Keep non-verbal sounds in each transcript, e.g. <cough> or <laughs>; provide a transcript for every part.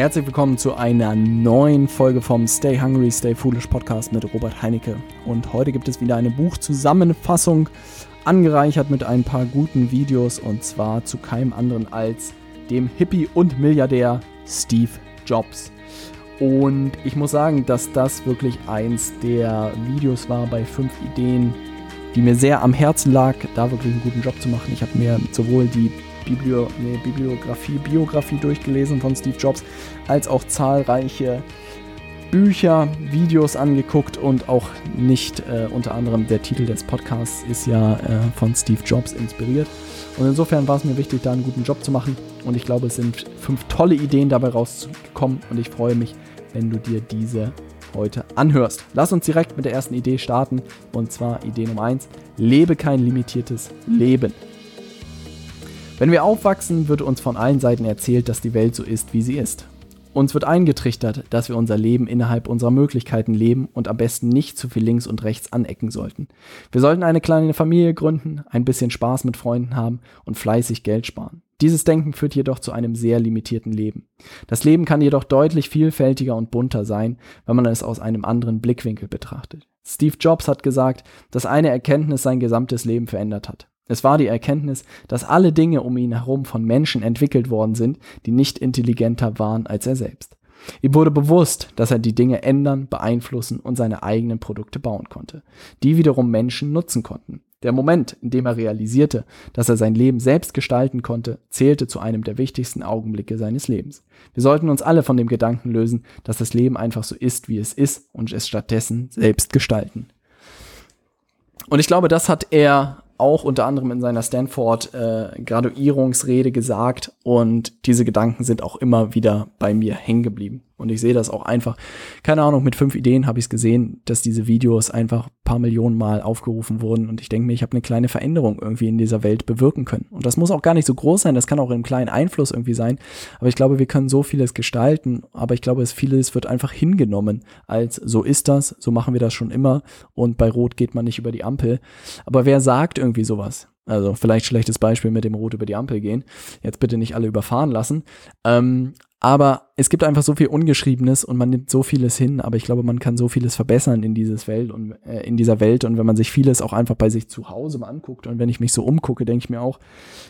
Herzlich willkommen zu einer neuen Folge vom Stay Hungry, Stay Foolish Podcast mit Robert Heinecke. Und heute gibt es wieder eine Buchzusammenfassung, angereichert mit ein paar guten Videos und zwar zu keinem anderen als dem Hippie und Milliardär Steve Jobs. Und ich muss sagen, dass das wirklich eins der Videos war bei fünf Ideen, die mir sehr am Herzen lag, da wirklich einen guten Job zu machen. Ich habe mir sowohl die Biblio nee, Bibliografie, Biografie durchgelesen von Steve Jobs, als auch zahlreiche Bücher, Videos angeguckt und auch nicht äh, unter anderem der Titel des Podcasts ist ja äh, von Steve Jobs inspiriert. Und insofern war es mir wichtig, da einen guten Job zu machen. Und ich glaube, es sind fünf tolle Ideen dabei rausgekommen und ich freue mich, wenn du dir diese heute anhörst. Lass uns direkt mit der ersten Idee starten und zwar Idee Nummer 1. Lebe kein limitiertes Leben. Wenn wir aufwachsen, wird uns von allen Seiten erzählt, dass die Welt so ist, wie sie ist. Uns wird eingetrichtert, dass wir unser Leben innerhalb unserer Möglichkeiten leben und am besten nicht zu viel links und rechts anecken sollten. Wir sollten eine kleine Familie gründen, ein bisschen Spaß mit Freunden haben und fleißig Geld sparen. Dieses Denken führt jedoch zu einem sehr limitierten Leben. Das Leben kann jedoch deutlich vielfältiger und bunter sein, wenn man es aus einem anderen Blickwinkel betrachtet. Steve Jobs hat gesagt, dass eine Erkenntnis sein gesamtes Leben verändert hat. Es war die Erkenntnis, dass alle Dinge um ihn herum von Menschen entwickelt worden sind, die nicht intelligenter waren als er selbst. Ihm wurde bewusst, dass er die Dinge ändern, beeinflussen und seine eigenen Produkte bauen konnte, die wiederum Menschen nutzen konnten. Der Moment, in dem er realisierte, dass er sein Leben selbst gestalten konnte, zählte zu einem der wichtigsten Augenblicke seines Lebens. Wir sollten uns alle von dem Gedanken lösen, dass das Leben einfach so ist, wie es ist und es stattdessen selbst gestalten. Und ich glaube, das hat er auch unter anderem in seiner Stanford-Graduierungsrede äh, gesagt und diese Gedanken sind auch immer wieder bei mir hängen geblieben. Und ich sehe das auch einfach, keine Ahnung, mit fünf Ideen habe ich es gesehen, dass diese Videos einfach paar Millionen Mal aufgerufen wurden. Und ich denke mir, ich habe eine kleine Veränderung irgendwie in dieser Welt bewirken können. Und das muss auch gar nicht so groß sein, das kann auch einen kleinen Einfluss irgendwie sein. Aber ich glaube, wir können so vieles gestalten. Aber ich glaube, es vieles wird einfach hingenommen als so ist das, so machen wir das schon immer. Und bei Rot geht man nicht über die Ampel. Aber wer sagt irgendwie sowas? Also vielleicht schlechtes Beispiel mit dem Rot über die Ampel gehen. Jetzt bitte nicht alle überfahren lassen. Ähm, aber es gibt einfach so viel Ungeschriebenes und man nimmt so vieles hin, aber ich glaube, man kann so vieles verbessern in dieses Welt und äh, in dieser Welt. Und wenn man sich vieles auch einfach bei sich zu Hause mal anguckt und wenn ich mich so umgucke, denke ich mir auch,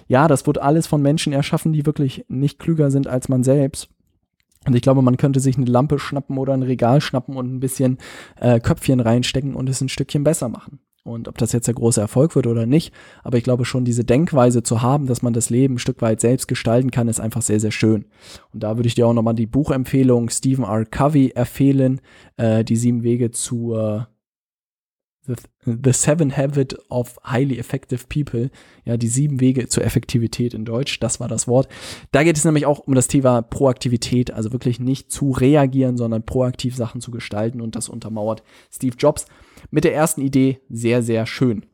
ja, das wird alles von Menschen erschaffen, die wirklich nicht klüger sind als man selbst. Und ich glaube, man könnte sich eine Lampe schnappen oder ein Regal schnappen und ein bisschen äh, Köpfchen reinstecken und es ein Stückchen besser machen. Und ob das jetzt der große Erfolg wird oder nicht, aber ich glaube schon, diese Denkweise zu haben, dass man das Leben ein Stück weit selbst gestalten kann, ist einfach sehr, sehr schön. Und da würde ich dir auch nochmal die Buchempfehlung Stephen R. Covey empfehlen, äh, die sieben Wege zur The, Seven Habit of Highly Effective People, ja, die sieben Wege zur Effektivität in Deutsch, das war das Wort. Da geht es nämlich auch um das Thema Proaktivität, also wirklich nicht zu reagieren, sondern proaktiv Sachen zu gestalten und das untermauert Steve Jobs mit der ersten Idee sehr, sehr schön.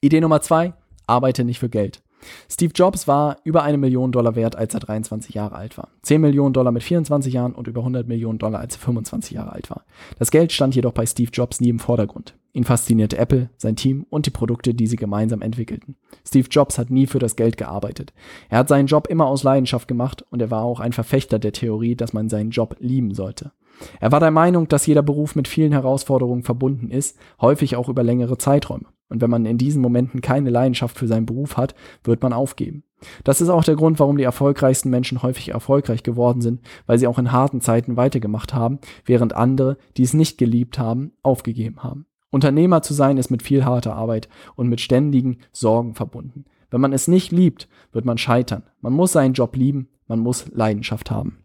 Idee Nummer zwei, arbeite nicht für Geld. Steve Jobs war über eine Million Dollar wert, als er 23 Jahre alt war. 10 Millionen Dollar mit 24 Jahren und über 100 Millionen Dollar, als er 25 Jahre alt war. Das Geld stand jedoch bei Steve Jobs nie im Vordergrund. Ihn faszinierte Apple, sein Team und die Produkte, die sie gemeinsam entwickelten. Steve Jobs hat nie für das Geld gearbeitet. Er hat seinen Job immer aus Leidenschaft gemacht und er war auch ein Verfechter der Theorie, dass man seinen Job lieben sollte. Er war der Meinung, dass jeder Beruf mit vielen Herausforderungen verbunden ist, häufig auch über längere Zeiträume. Und wenn man in diesen Momenten keine Leidenschaft für seinen Beruf hat, wird man aufgeben. Das ist auch der Grund, warum die erfolgreichsten Menschen häufig erfolgreich geworden sind, weil sie auch in harten Zeiten weitergemacht haben, während andere, die es nicht geliebt haben, aufgegeben haben. Unternehmer zu sein ist mit viel harter Arbeit und mit ständigen Sorgen verbunden. Wenn man es nicht liebt, wird man scheitern. Man muss seinen Job lieben, man muss Leidenschaft haben.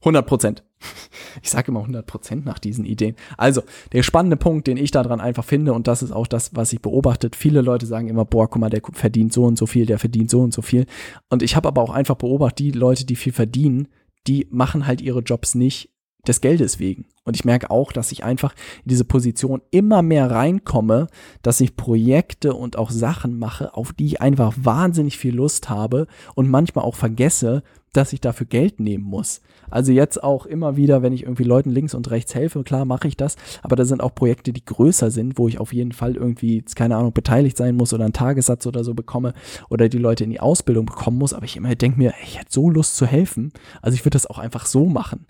100 Prozent. <laughs> Ich sage immer 100 Prozent nach diesen Ideen. Also, der spannende Punkt, den ich daran einfach finde, und das ist auch das, was ich beobachtet. Viele Leute sagen immer, boah, guck mal, der verdient so und so viel, der verdient so und so viel. Und ich habe aber auch einfach beobachtet, die Leute, die viel verdienen, die machen halt ihre Jobs nicht des Geldes wegen. Und ich merke auch, dass ich einfach in diese Position immer mehr reinkomme, dass ich Projekte und auch Sachen mache, auf die ich einfach wahnsinnig viel Lust habe und manchmal auch vergesse, dass ich dafür Geld nehmen muss. Also jetzt auch immer wieder, wenn ich irgendwie Leuten links und rechts helfe, klar mache ich das, aber da sind auch Projekte, die größer sind, wo ich auf jeden Fall irgendwie, keine Ahnung, beteiligt sein muss oder einen Tagessatz oder so bekomme oder die Leute in die Ausbildung bekommen muss, aber ich immer denke mir, ich hätte so Lust zu helfen, also ich würde das auch einfach so machen.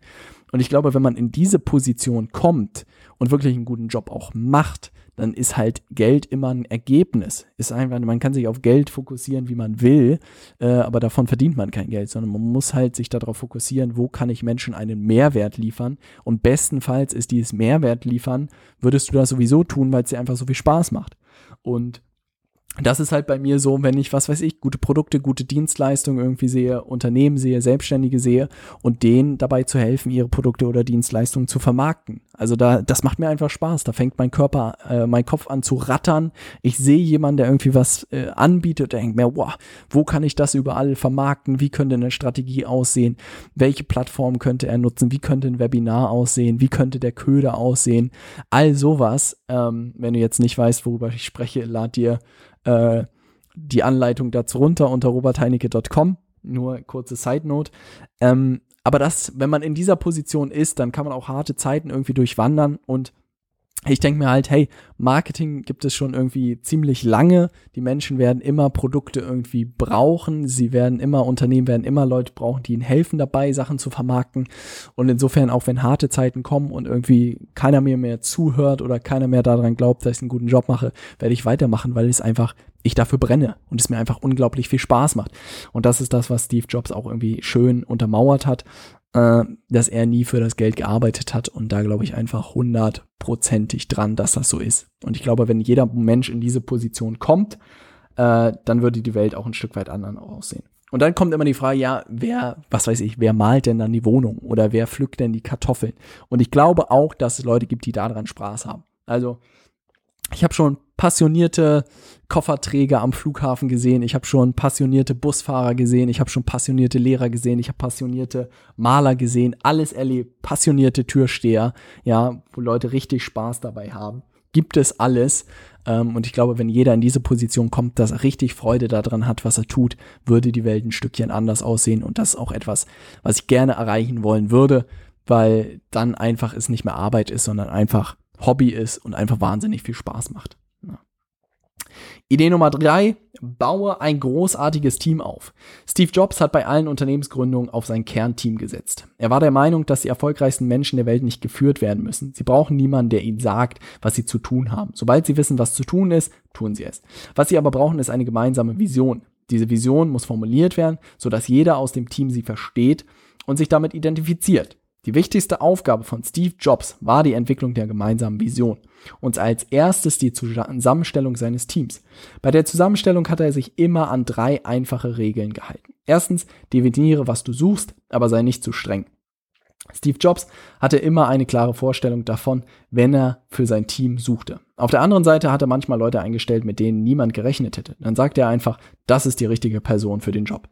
Und ich glaube, wenn man in diese Position kommt und wirklich einen guten Job auch macht, dann ist halt Geld immer ein Ergebnis. Ist einfach, man kann sich auf Geld fokussieren, wie man will, äh, aber davon verdient man kein Geld, sondern man muss halt sich darauf fokussieren, wo kann ich Menschen einen Mehrwert liefern. Und bestenfalls ist dieses Mehrwert liefern, würdest du das sowieso tun, weil es dir einfach so viel Spaß macht. Und das ist halt bei mir so, wenn ich, was weiß ich, gute Produkte, gute Dienstleistungen irgendwie sehe, Unternehmen sehe, Selbstständige sehe und denen dabei zu helfen, ihre Produkte oder Dienstleistungen zu vermarkten. Also da, das macht mir einfach Spaß. Da fängt mein Körper, äh, mein Kopf an zu rattern. Ich sehe jemanden, der irgendwie was äh, anbietet, der denkt mir, wow, wo kann ich das überall vermarkten? Wie könnte eine Strategie aussehen? Welche Plattform könnte er nutzen? Wie könnte ein Webinar aussehen? Wie könnte der Köder aussehen? All sowas. Ähm, wenn du jetzt nicht weißt, worüber ich spreche, lad dir äh, die Anleitung dazu runter unter robertheinecke.com. Nur kurze Side Note. Ähm, aber das, wenn man in dieser Position ist, dann kann man auch harte Zeiten irgendwie durchwandern und ich denke mir halt, hey, Marketing gibt es schon irgendwie ziemlich lange. Die Menschen werden immer Produkte irgendwie brauchen. Sie werden immer, Unternehmen werden immer Leute brauchen, die ihnen helfen dabei, Sachen zu vermarkten. Und insofern, auch wenn harte Zeiten kommen und irgendwie keiner mir mehr zuhört oder keiner mehr daran glaubt, dass ich einen guten Job mache, werde ich weitermachen, weil es einfach, ich dafür brenne und es mir einfach unglaublich viel Spaß macht. Und das ist das, was Steve Jobs auch irgendwie schön untermauert hat äh, dass er nie für das Geld gearbeitet hat und da glaube ich einfach hundertprozentig dran, dass das so ist. Und ich glaube, wenn jeder Mensch in diese Position kommt, äh, dann würde die Welt auch ein Stück weit anders aussehen. Und dann kommt immer die Frage, ja, wer, was weiß ich, wer malt denn dann die Wohnung oder wer pflückt denn die Kartoffeln? Und ich glaube auch, dass es Leute gibt, die daran Spaß haben. Also ich habe schon passionierte Kofferträger am Flughafen gesehen, ich habe schon passionierte Busfahrer gesehen, ich habe schon passionierte Lehrer gesehen, ich habe passionierte Maler gesehen, alles erlebt, passionierte Türsteher, ja, wo Leute richtig Spaß dabei haben. Gibt es alles. Ähm, und ich glaube, wenn jeder in diese Position kommt, dass er richtig Freude daran hat, was er tut, würde die Welt ein Stückchen anders aussehen. Und das ist auch etwas, was ich gerne erreichen wollen würde, weil dann einfach es nicht mehr Arbeit ist, sondern einfach Hobby ist und einfach wahnsinnig viel Spaß macht. Idee Nummer drei, baue ein großartiges Team auf. Steve Jobs hat bei allen Unternehmensgründungen auf sein Kernteam gesetzt. Er war der Meinung, dass die erfolgreichsten Menschen der Welt nicht geführt werden müssen. Sie brauchen niemanden, der ihnen sagt, was sie zu tun haben. Sobald sie wissen, was zu tun ist, tun sie es. Was sie aber brauchen, ist eine gemeinsame Vision. Diese Vision muss formuliert werden, sodass jeder aus dem Team sie versteht und sich damit identifiziert. Die wichtigste Aufgabe von Steve Jobs war die Entwicklung der gemeinsamen Vision und als erstes die Zusammenstellung seines Teams. Bei der Zusammenstellung hat er sich immer an drei einfache Regeln gehalten. Erstens, definiere, was du suchst, aber sei nicht zu streng. Steve Jobs hatte immer eine klare Vorstellung davon, wenn er für sein Team suchte. Auf der anderen Seite hat er manchmal Leute eingestellt, mit denen niemand gerechnet hätte. Dann sagte er einfach, das ist die richtige Person für den Job.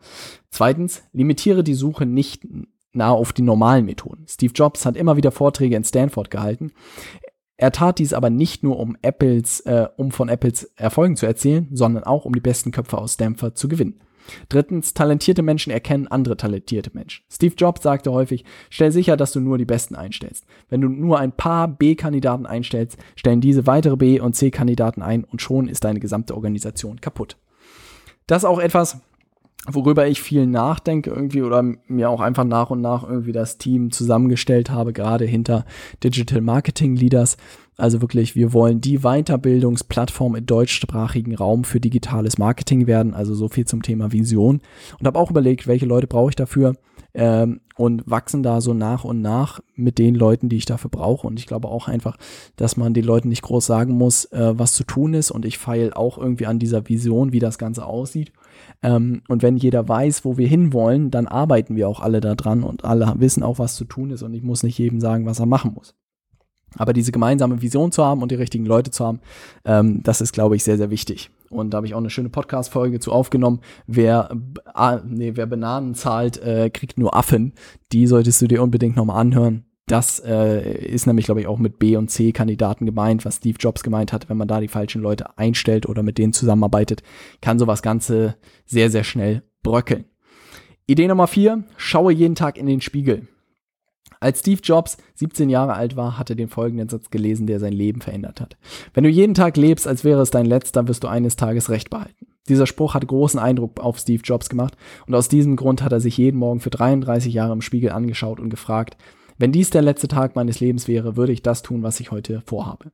Zweitens, limitiere die Suche nicht nahe auf die normalen Methoden. Steve Jobs hat immer wieder Vorträge in Stanford gehalten. Er tat dies aber nicht nur, um Apples, äh, um von Apples Erfolgen zu erzählen, sondern auch, um die besten Köpfe aus Stanford zu gewinnen. Drittens, talentierte Menschen erkennen andere talentierte Menschen. Steve Jobs sagte häufig, stell sicher, dass du nur die Besten einstellst. Wenn du nur ein paar B-Kandidaten einstellst, stellen diese weitere B- und C-Kandidaten ein und schon ist deine gesamte Organisation kaputt. Das ist auch etwas, worüber ich viel nachdenke irgendwie oder mir auch einfach nach und nach irgendwie das Team zusammengestellt habe, gerade hinter Digital Marketing Leaders. Also wirklich, wir wollen die Weiterbildungsplattform im deutschsprachigen Raum für digitales Marketing werden. Also so viel zum Thema Vision. Und habe auch überlegt, welche Leute brauche ich dafür ähm, und wachsen da so nach und nach mit den Leuten, die ich dafür brauche. Und ich glaube auch einfach, dass man den Leuten nicht groß sagen muss, äh, was zu tun ist. Und ich feile auch irgendwie an dieser Vision, wie das Ganze aussieht. Ähm, und wenn jeder weiß, wo wir hinwollen, dann arbeiten wir auch alle daran und alle wissen auch, was zu tun ist. Und ich muss nicht jedem sagen, was er machen muss. Aber diese gemeinsame Vision zu haben und die richtigen Leute zu haben, ähm, das ist, glaube ich, sehr, sehr wichtig. Und da habe ich auch eine schöne Podcast-Folge zu aufgenommen. Wer, ah, nee, wer Bananen zahlt, äh, kriegt nur Affen. Die solltest du dir unbedingt nochmal anhören. das äh, ist nämlich, glaube ich, auch mit B- und C-Kandidaten gemeint, was Steve Jobs gemeint hat. Wenn man da die falschen Leute einstellt oder mit denen zusammenarbeitet, kann sowas Ganze sehr, sehr schnell bröckeln. Idee Nummer vier, schaue jeden Tag in den Spiegel. Als Steve Jobs 17 Jahre alt war, hat er den folgenden Satz gelesen, der sein Leben verändert hat. Wenn du jeden Tag lebst, als wäre es dein letzter, wirst du eines Tages Recht behalten. Dieser Spruch hat großen Eindruck auf Steve Jobs gemacht und aus diesem Grund hat er sich jeden Morgen für 33 Jahre im Spiegel angeschaut und gefragt, wenn dies der letzte Tag meines Lebens wäre, würde ich das tun, was ich heute vorhabe.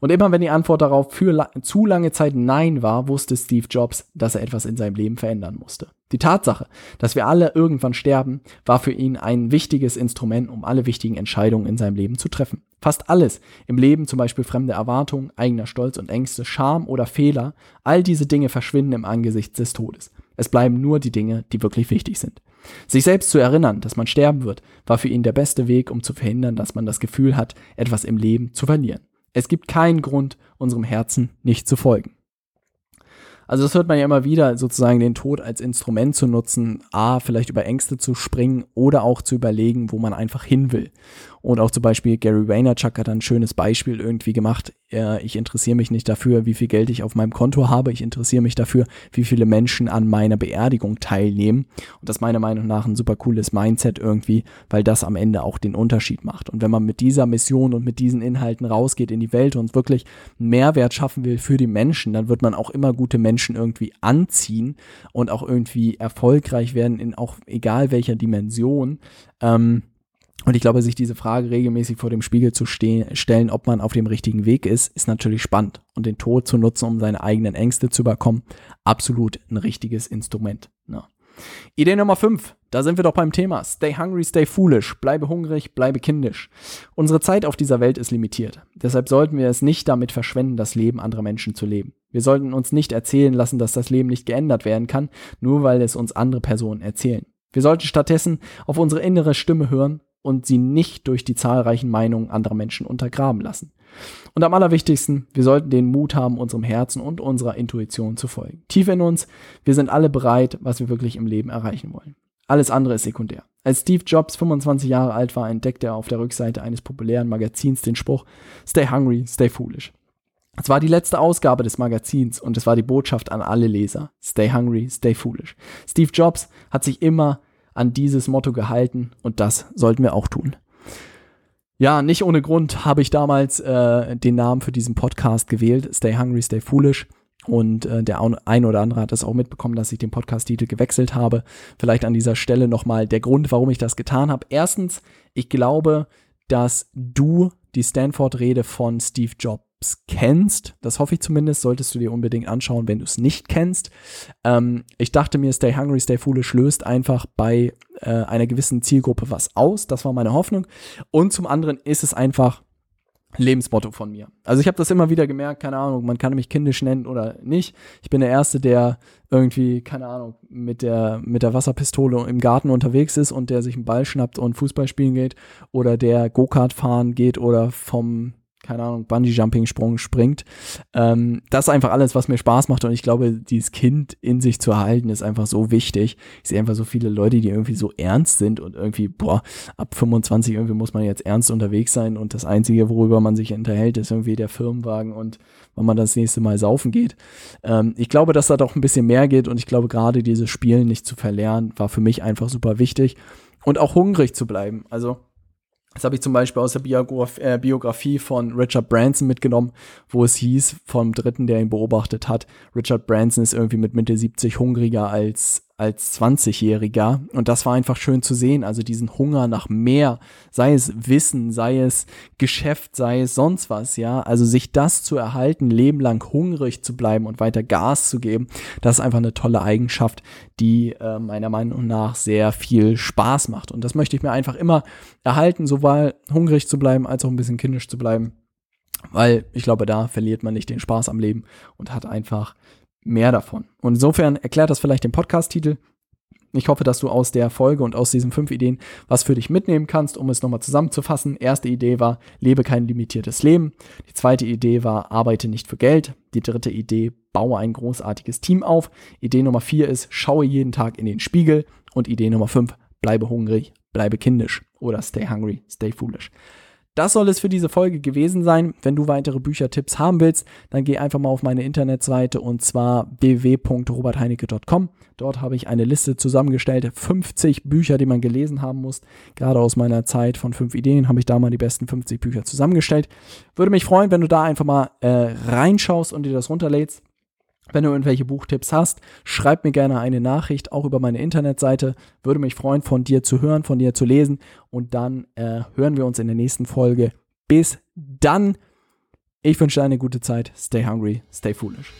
Und immer wenn die Antwort darauf für la zu lange Zeit Nein war, wusste Steve Jobs, dass er etwas in seinem Leben verändern musste. Die Tatsache, dass wir alle irgendwann sterben, war für ihn ein wichtiges Instrument, um alle wichtigen Entscheidungen in seinem Leben zu treffen. Fast alles im Leben, zum Beispiel fremde Erwartungen, eigener Stolz und Ängste, Scham oder Fehler, all diese Dinge verschwinden im Angesicht des Todes. Es bleiben nur die Dinge, die wirklich wichtig sind. Sich selbst zu erinnern, dass man sterben wird, war für ihn der beste Weg, um zu verhindern, dass man das Gefühl hat, etwas im Leben zu verlieren. Es gibt keinen Grund, unserem Herzen nicht zu folgen. Also das hört man ja immer wieder, sozusagen den Tod als Instrument zu nutzen, a, vielleicht über Ängste zu springen oder auch zu überlegen, wo man einfach hin will. Und auch zum Beispiel Gary Vaynerchuk hat ein schönes Beispiel irgendwie gemacht. Ich interessiere mich nicht dafür, wie viel Geld ich auf meinem Konto habe. Ich interessiere mich dafür, wie viele Menschen an meiner Beerdigung teilnehmen. Und das meiner Meinung nach ein super cooles Mindset irgendwie, weil das am Ende auch den Unterschied macht. Und wenn man mit dieser Mission und mit diesen Inhalten rausgeht in die Welt und wirklich einen Mehrwert schaffen will für die Menschen, dann wird man auch immer gute Menschen irgendwie anziehen und auch irgendwie erfolgreich werden in auch egal welcher Dimension. Ähm, und ich glaube, sich diese Frage regelmäßig vor dem Spiegel zu stellen, ob man auf dem richtigen Weg ist, ist natürlich spannend. Und den Tod zu nutzen, um seine eigenen Ängste zu überkommen, absolut ein richtiges Instrument. Ja. Ne? Idee Nummer 5, da sind wir doch beim Thema. Stay hungry, stay foolish. Bleibe hungrig, bleibe kindisch. Unsere Zeit auf dieser Welt ist limitiert. Deshalb sollten wir es nicht damit verschwenden, das Leben anderer Menschen zu leben. Wir sollten uns nicht erzählen lassen, dass das Leben nicht geändert werden kann, nur weil es uns andere Personen erzählen. Wir sollten stattdessen auf unsere innere Stimme hören und sie nicht durch die zahlreichen Meinungen anderer Menschen untergraben lassen. Und am allerwichtigsten, wir sollten den Mut haben, unserem Herzen und unserer Intuition zu folgen. Tief in uns, wir sind alle bereit, was wir wirklich im Leben erreichen wollen. Alles andere ist sekundär. Als Steve Jobs 25 Jahre alt war, entdeckte er auf der Rückseite eines populären Magazins den Spruch Stay hungry, stay foolish. Es war die letzte Ausgabe des Magazins und es war die Botschaft an alle Leser. Stay hungry, stay foolish. Steve Jobs hat sich immer an dieses Motto gehalten und das sollten wir auch tun. Ja, nicht ohne Grund habe ich damals äh, den Namen für diesen Podcast gewählt, Stay Hungry, Stay Foolish. Und äh, der ein oder andere hat es auch mitbekommen, dass ich den Podcast-Titel gewechselt habe. Vielleicht an dieser Stelle nochmal der Grund, warum ich das getan habe. Erstens, ich glaube, dass du die Stanford-Rede von Steve Jobs kennst. Das hoffe ich zumindest, solltest du dir unbedingt anschauen, wenn du es nicht kennst. Ähm, ich dachte mir, Stay Hungry, Stay Foolish löst einfach bei äh, einer gewissen Zielgruppe was aus. Das war meine Hoffnung. Und zum anderen ist es einfach Lebensmotto von mir. Also ich habe das immer wieder gemerkt, keine Ahnung, man kann mich kindisch nennen oder nicht. Ich bin der Erste, der irgendwie, keine Ahnung, mit der, mit der Wasserpistole im Garten unterwegs ist und der sich einen Ball schnappt und Fußball spielen geht oder der Go-Kart fahren geht oder vom keine Ahnung, Bungee-Jumping-Sprung springt. Ähm, das ist einfach alles, was mir Spaß macht und ich glaube, dieses Kind in sich zu erhalten, ist einfach so wichtig. Ich sehe einfach so viele Leute, die irgendwie so ernst sind und irgendwie, boah, ab 25 irgendwie muss man jetzt ernst unterwegs sein und das Einzige, worüber man sich unterhält, ist irgendwie der Firmenwagen und wann man das nächste Mal saufen geht. Ähm, ich glaube, dass da doch ein bisschen mehr geht und ich glaube, gerade dieses Spielen nicht zu verlernen, war für mich einfach super wichtig und auch hungrig zu bleiben. Also, das habe ich zum Beispiel aus der äh, Biografie von Richard Branson mitgenommen, wo es hieß, vom Dritten, der ihn beobachtet hat, Richard Branson ist irgendwie mit Mitte 70 hungriger als als 20-Jähriger. Und das war einfach schön zu sehen. Also diesen Hunger nach mehr, sei es Wissen, sei es Geschäft, sei es sonst was, ja. Also sich das zu erhalten, lebenlang hungrig zu bleiben und weiter Gas zu geben, das ist einfach eine tolle Eigenschaft, die äh, meiner Meinung nach sehr viel Spaß macht. Und das möchte ich mir einfach immer erhalten, sowohl hungrig zu bleiben, als auch ein bisschen kindisch zu bleiben. Weil ich glaube, da verliert man nicht den Spaß am Leben und hat einfach mehr davon. Und insofern erklärt das vielleicht den Podcast-Titel. Ich hoffe, dass du aus der Folge und aus diesen fünf Ideen was für dich mitnehmen kannst, um es nochmal zusammenzufassen. Erste Idee war, lebe kein limitiertes Leben. Die zweite Idee war, arbeite nicht für Geld. Die dritte Idee, baue ein großartiges Team auf. Idee Nummer vier ist, schaue jeden Tag in den Spiegel. Und Idee Nummer fünf, bleibe hungrig, bleibe kindisch oder stay hungry, stay foolish. Das soll es für diese Folge gewesen sein. Wenn du weitere Büchertipps haben willst, dann geh einfach mal auf meine Internetseite und zwar www.robertheinecke.com. Dort habe ich eine Liste zusammengestellt, 50 Bücher, die man gelesen haben muss. Gerade aus meiner Zeit von 5 Ideen habe ich da mal die besten 50 Bücher zusammengestellt. Würde mich freuen, wenn du da einfach mal äh, reinschaust und dir das runterlädst. Wenn du irgendwelche Buchtipps hast, schreib mir gerne eine Nachricht, auch über meine Internetseite. Würde mich freuen, von dir zu hören, von dir zu lesen. Und dann äh, hören wir uns in der nächsten Folge. Bis dann. Ich wünsche dir eine gute Zeit. Stay hungry, stay foolish.